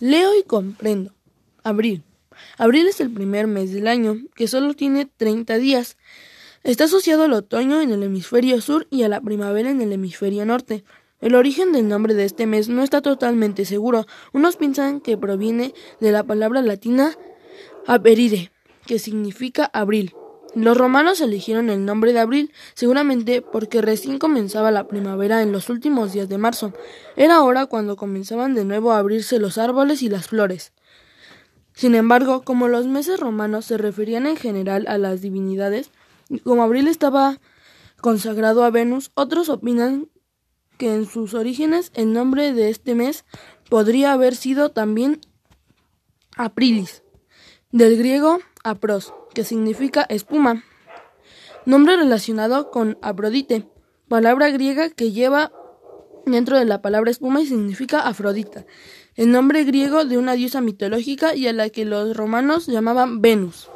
Leo y comprendo. Abril. Abril es el primer mes del año, que solo tiene 30 días. Está asociado al otoño en el hemisferio sur y a la primavera en el hemisferio norte. El origen del nombre de este mes no está totalmente seguro. Unos piensan que proviene de la palabra latina aperire, que significa abril. Los romanos eligieron el nombre de abril seguramente porque recién comenzaba la primavera en los últimos días de marzo. Era ahora cuando comenzaban de nuevo a abrirse los árboles y las flores. Sin embargo, como los meses romanos se referían en general a las divinidades, y como abril estaba consagrado a Venus, otros opinan que en sus orígenes el nombre de este mes podría haber sido también Aprilis, del griego apros, que significa espuma, nombre relacionado con Afrodite, palabra griega que lleva dentro de la palabra espuma y significa Afrodita, el nombre griego de una diosa mitológica y a la que los romanos llamaban Venus.